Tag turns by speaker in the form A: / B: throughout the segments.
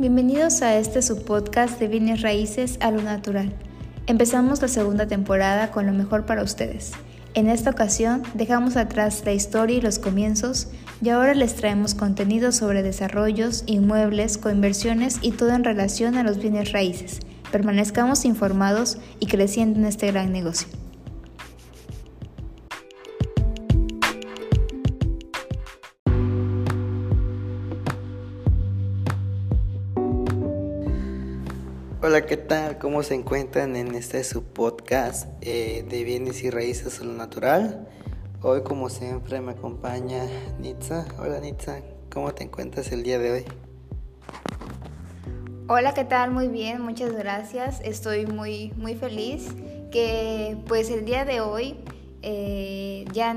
A: Bienvenidos a este subpodcast de bienes raíces a lo natural. Empezamos la segunda temporada con lo mejor para ustedes. En esta ocasión dejamos atrás la historia y los comienzos y ahora les traemos contenido sobre desarrollos, inmuebles, coinversiones y todo en relación a los bienes raíces. Permanezcamos informados y creciendo en este gran negocio.
B: ¿Qué tal? ¿Cómo se encuentran en este su podcast eh, de bienes y raíces a lo natural? Hoy, como siempre, me acompaña Nitza. Hola, Nitza, ¿cómo te encuentras el día de hoy?
A: Hola, ¿qué tal? Muy bien, muchas gracias. Estoy muy, muy feliz que, pues, el día de hoy eh, ya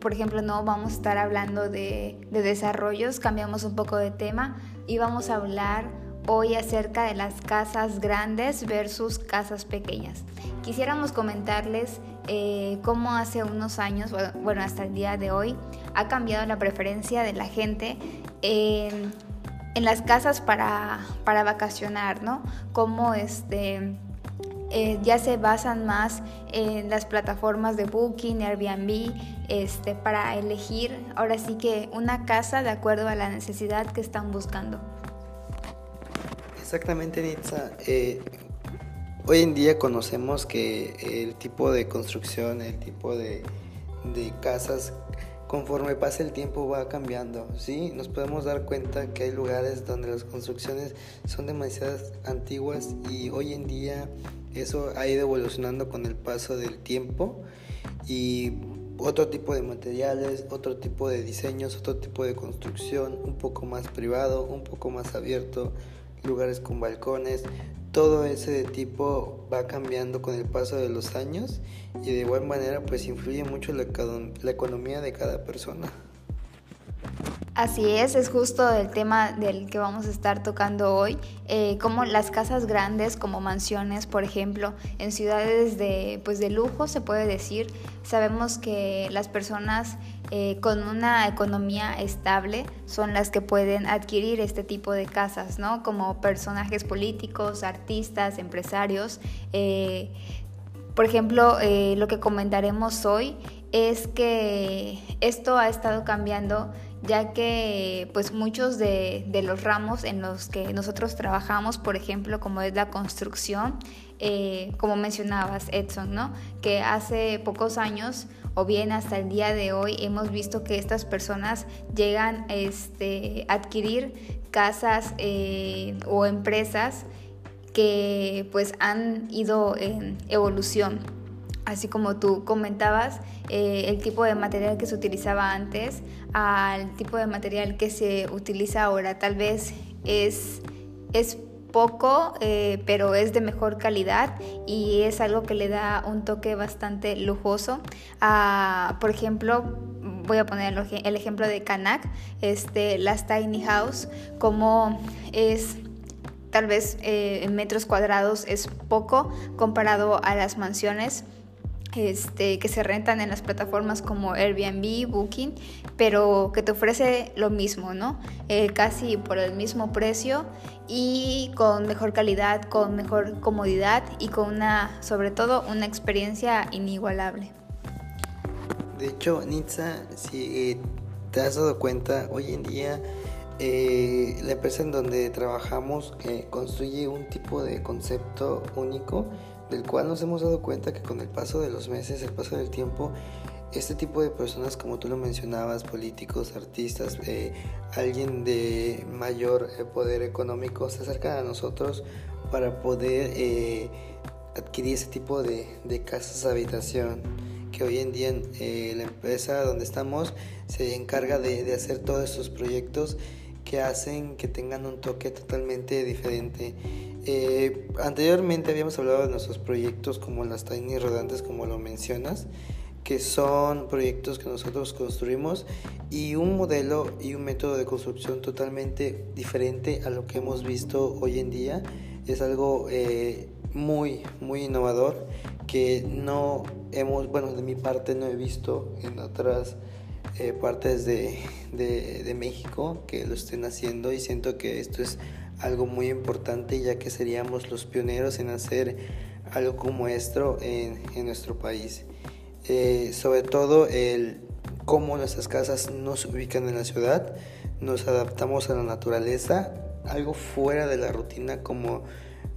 A: por ejemplo, no vamos a estar hablando de, de, desarrollos, cambiamos un poco de tema y vamos a hablar hoy acerca de las casas grandes versus casas pequeñas. Quisiéramos comentarles eh, cómo hace unos años, bueno, hasta el día de hoy, ha cambiado la preferencia de la gente en las casas para, para vacacionar, ¿no? Cómo este... Eh, ya se basan más en las plataformas de Booking, Airbnb, este, para elegir ahora sí que una casa de acuerdo a la necesidad que están buscando.
B: Exactamente, Nitza. Eh, hoy en día conocemos que el tipo de construcción, el tipo de, casas, conforme pasa el tiempo va cambiando. ¿sí? Nos podemos dar cuenta que hay lugares donde las construcciones son demasiado antiguas y hoy en día eso ha ido evolucionando con el paso del tiempo y otro tipo de materiales, otro tipo de diseños, otro tipo de construcción, un poco más privado, un poco más abierto, lugares con balcones, todo ese tipo va cambiando con el paso de los años y de igual manera pues influye mucho la, la economía de cada persona.
A: Así es, es justo el tema del que vamos a estar tocando hoy, eh, como las casas grandes, como mansiones, por ejemplo, en ciudades de, pues de lujo, se puede decir, sabemos que las personas eh, con una economía estable son las que pueden adquirir este tipo de casas, ¿no? Como personajes políticos, artistas, empresarios. Eh, por ejemplo, lo que comentaremos hoy es que esto ha estado cambiando ya que pues muchos de, los ramos en los que nosotros trabajamos, por ejemplo, como es la construcción, eh, como mencionabas, Edson, ¿no? que hace pocos años o bien hasta el día de hoy hemos visto que estas personas llegan este, a adquirir casas eh, o empresas que pues han ido en evolución así como tú comentabas, eh, el tipo de material que se utilizaba antes al tipo de material que se utiliza ahora. Tal vez es, es poco, eh, pero es de mejor calidad y es algo que le da un toque bastante lujoso. Ah, por ejemplo, voy a poner el ejemplo de Kanak, este, las tiny house, como es tal vez eh, en metros cuadrados es poco comparado a las mansiones este, que se rentan en las plataformas como Airbnb, Booking, pero que te ofrece lo mismo, ¿no? Eh, casi por el mismo precio y con mejor calidad, con mejor comodidad y con una, sobre todo, una experiencia inigualable.
B: De hecho, Nitza, si eh, te has dado cuenta, hoy en día eh, la empresa en donde trabajamos construye un tipo de concepto único del cual nos hemos dado cuenta que con el paso de los meses, el paso del tiempo, este tipo de personas, como tú lo mencionabas, políticos, artistas, eh, alguien de mayor eh, poder económico, se acercan a nosotros para poder eh, adquirir ese tipo de, de casas habitación que hoy en día la empresa donde estamos se encarga de, de hacer todos estos proyectos que hacen que tengan un toque totalmente diferente. Eh, anteriormente habíamos hablado de nuestros proyectos como las tiny rodantes, como lo mencionas, que son proyectos que nosotros construimos y un modelo y un método de construcción totalmente diferente a lo que hemos visto hoy en día. Es algo eh, muy, muy innovador que no hemos, bueno, de mi parte no he visto en otras eh, partes de, México que lo estén haciendo y siento que esto es algo muy importante ya que seríamos los pioneros en hacer algo como esto en, nuestro país. Eh, sobre todo el cómo nuestras casas no se ubican en la ciudad, nos adaptamos a la naturaleza, algo fuera de la rutina como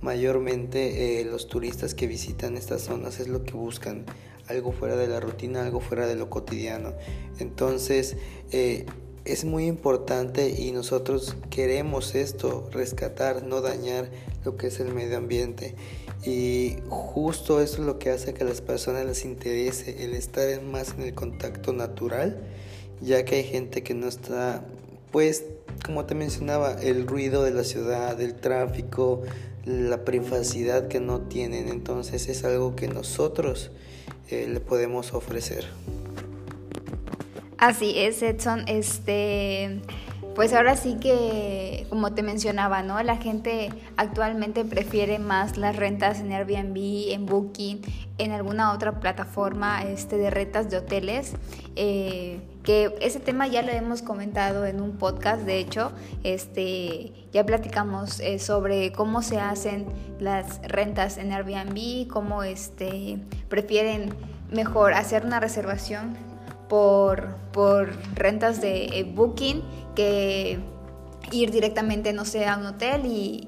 B: mayormente eh, los turistas que visitan estas zonas es lo que buscan, algo fuera de la rutina, algo fuera de lo cotidiano. Entonces, eh, es muy importante y nosotros queremos esto, rescatar, no dañar lo que es el medio ambiente. Y justo eso es lo que hace que a las personas les interese el estar más en el contacto natural, ya que hay gente que no está, pues, como te mencionaba, el ruido de la ciudad, el tráfico, la privacidad que no tienen. Entonces es algo que nosotros eh, le podemos ofrecer.
A: Así es, Edson. Este, pues ahora sí que, como te mencionaba, ¿no? La gente actualmente prefiere más las rentas en Airbnb, en Booking, en alguna otra plataforma este, de rentas de hoteles. Eh, que ese tema ya lo hemos comentado en un podcast, de hecho, este, ya platicamos eh, sobre cómo se hacen las rentas en Airbnb, cómo este, prefieren mejor hacer una reservación por, por rentas de eh, booking que ir directamente, no sé, a un hotel y,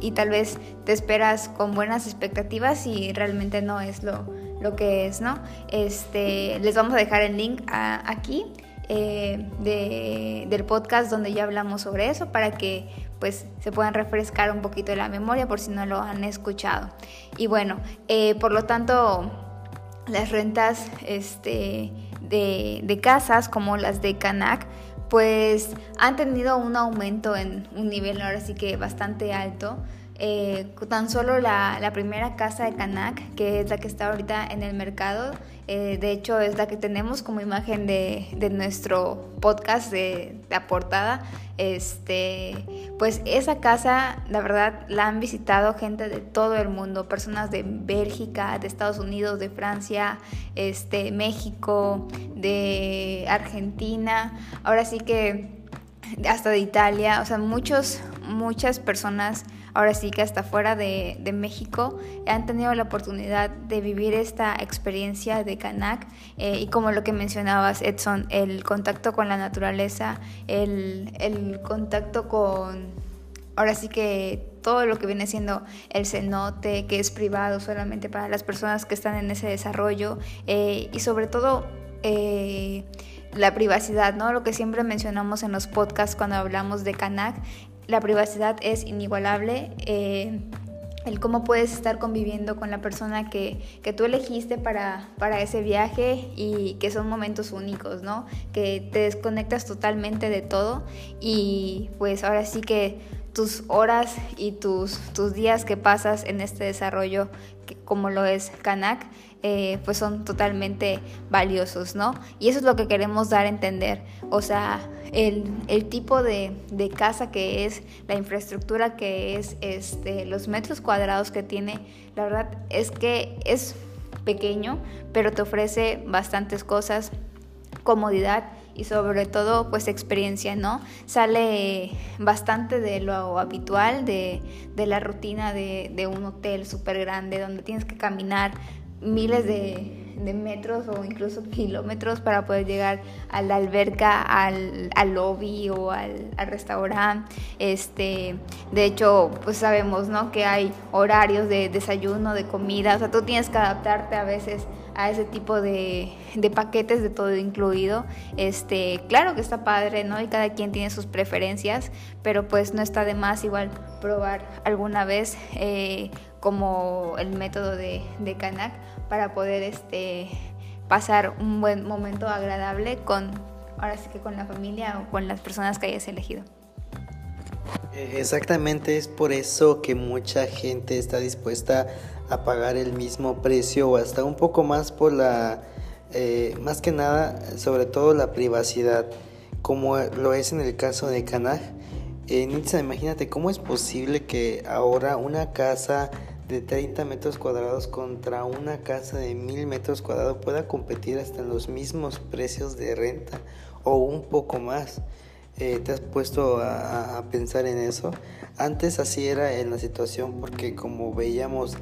A: y, tal vez te esperas con buenas expectativas y realmente no es lo, lo que es, ¿no? Este, les vamos a dejar el link aquí eh, de, del podcast donde ya hablamos sobre eso para que pues se puedan refrescar un poquito la memoria por si no lo han escuchado. Y bueno, eh, por lo tanto, las rentas, este de, casas como las de Canac, pues han tenido un aumento en un nivel ahora sí que bastante alto. Eh, tan solo la, primera casa de Canac, que es la que está ahorita en el mercado, eh, de hecho es la que tenemos como imagen de, de nuestro podcast de, la portada. Este, pues esa casa, la verdad, la han visitado gente de todo el mundo, personas de Bélgica, de Estados Unidos, de Francia, este, México, de Argentina. Ahora sí que hasta de Italia, o sea, muchos, muchas personas ahora sí que hasta fuera de, México han tenido la oportunidad de vivir esta experiencia de Kanak eh, y como lo que mencionabas Edson, el contacto con la naturaleza, el, el contacto con, ahora sí que todo lo que viene siendo el cenote, que es privado solamente para las personas que están en ese desarrollo eh, y sobre todo... Eh, la privacidad, ¿no? Lo que siempre mencionamos en los podcasts cuando hablamos de Kanak, la privacidad es inigualable. Eh, el cómo puedes estar conviviendo con la persona que, que tú elegiste para, para, ese viaje y que son momentos únicos, ¿no? Que te desconectas totalmente de todo y pues ahora sí que tus horas y tus, tus días que pasas en este desarrollo como lo es Kanak, eh, pues son totalmente valiosos, ¿no? Y eso es lo que queremos dar a entender, o sea, el, tipo de, casa que es, la infraestructura que es, este, los metros cuadrados que tiene, la verdad es que es pequeño, pero te ofrece bastantes cosas, comodidad y sobre todo pues experiencia, ¿no? Sale bastante de lo habitual, de, la rutina de, de un hotel súper grande donde tienes que caminar miles de, metros o incluso kilómetros para poder llegar a la alberca, al, lobby o al, restaurante. Este, de hecho, pues sabemos ¿no? que hay horarios de desayuno, de comida, o sea, tú tienes que adaptarte a veces a ese tipo de, paquetes de todo incluido. Este, claro que está padre, ¿no? Y cada quien tiene sus preferencias, pero pues no está de más igual probar alguna vez eh, como el método de, de Kanak para poder este, pasar un buen momento agradable con, ahora sí que con la familia o con las personas que hayas elegido.
B: Eh, exactamente, es por eso que mucha gente está dispuesta a pagar el mismo precio o hasta un poco más por la, eh, más que nada, sobre todo la privacidad, como lo es en el caso de Canaj. Eh, Nitsa, imagínate cómo es posible que ahora una casa de 30 metros cuadrados contra una casa de 1000 metros cuadrados pueda competir hasta en los mismos precios de renta o un poco más. Eh, ¿Te has puesto a, a, pensar en eso? Antes así era en la situación porque como veíamos,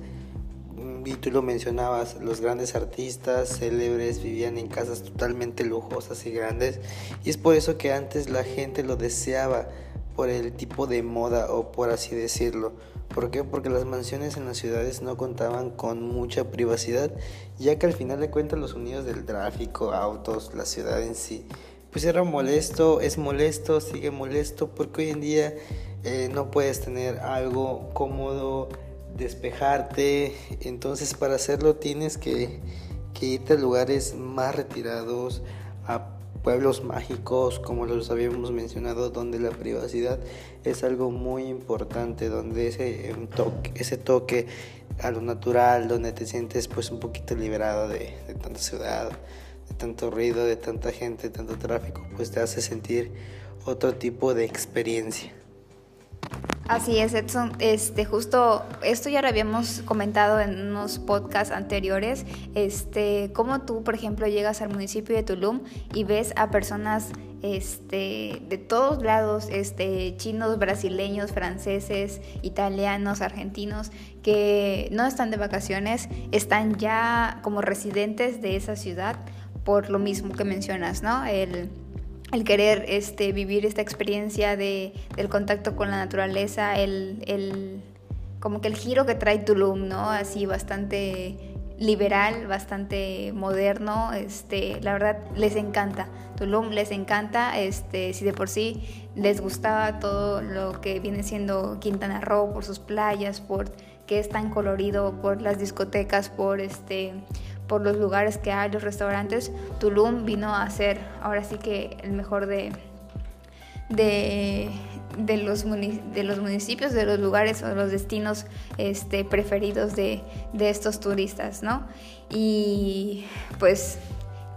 B: mm, y tú lo mencionabas, los grandes artistas célebres vivían en casas totalmente lujosas y grandes y es por eso que antes la gente lo deseaba por el tipo de moda o por así decirlo. ¿Por qué? Porque las mansiones en las ciudades no contaban con mucha privacidad, ya que al final de cuentas los sonidos del tráfico, autos, la ciudad en sí, pues era molesto, es molesto, sigue molesto, porque hoy en día eh, no puedes tener algo cómodo, despejarte, entonces para hacerlo tienes que, que irte a lugares más retirados, a pueblos mágicos, como los habíamos mencionado, donde la privacidad es algo muy importante, donde ese em, toque, ese toque a lo natural, donde te sientes pues un poquito liberado de, de tanta ciudad, de tanto ruido, de tanta gente, de tanto tráfico, pues te hace sentir otro tipo de experiencia.
A: Así es, Edson. Este, justo esto ya lo habíamos comentado en unos podcasts anteriores. Este, cómo tú, por ejemplo, llegas al municipio de Tulum y ves a personas este, de todos lados, este, chinos, brasileños, franceses, italianos, argentinos, que no están de vacaciones, están ya como residentes de esa ciudad por lo mismo que mencionas, ¿no? El, el querer este, vivir esta experiencia de, del contacto con la naturaleza, el, el, como que el giro que trae Tulum, ¿no? Así bastante liberal, bastante moderno, este, la verdad les encanta. Tulum les encanta, este, si de por sí les gustaba todo lo que viene siendo Quintana Roo por sus playas, por que es tan colorido, por las discotecas, por este por los lugares que hay, los restaurantes, Tulum vino a ser ahora sí que el mejor de, de, de, los, de los municipios, de los lugares o los destinos este, preferidos de, de estos turistas, ¿no? Y pues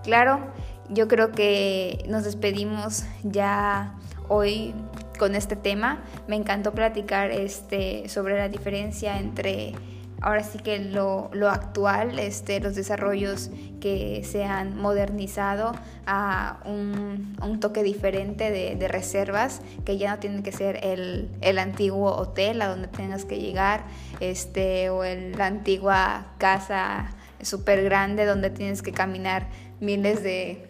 A: claro, yo creo que nos despedimos ya hoy con este tema. Me encantó platicar este, sobre la diferencia entre ahora sí que lo, lo, actual, este, los desarrollos que se han modernizado a un, un toque diferente de, reservas, que ya no tienen que ser el, el, antiguo hotel a donde tengas que llegar, este, o el, la antigua casa súper grande donde tienes que caminar miles de,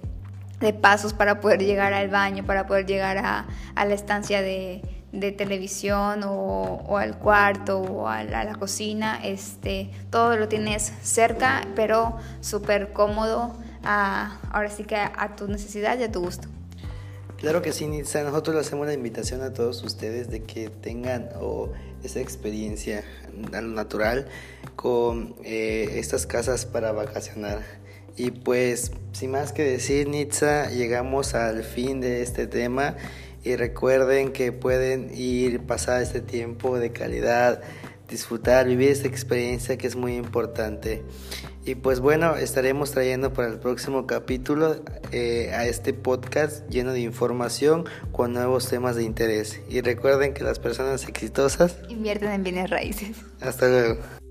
A: de, pasos para poder llegar al baño, para poder llegar a, a la estancia de de televisión o, al cuarto o a la, cocina, este, todo lo tienes cerca, pero súper cómodo, a, ahora sí que a, tu necesidad y a tu gusto.
B: Claro que sí, Nitsa. Nosotros le hacemos la invitación a todos ustedes de que tengan esa experiencia a lo natural con eh, estas casas para vacacionar. Y pues, sin más que decir, Nitsa, llegamos al fin de este tema y recuerden que pueden ir, pasar este tiempo de calidad, disfrutar, vivir esta experiencia que es muy importante. Y pues bueno, estaremos trayendo para el próximo capítulo eh, a este podcast lleno de información con nuevos temas de interés. Y recuerden que las personas exitosas
A: invierten en bienes raíces.
B: Hasta luego.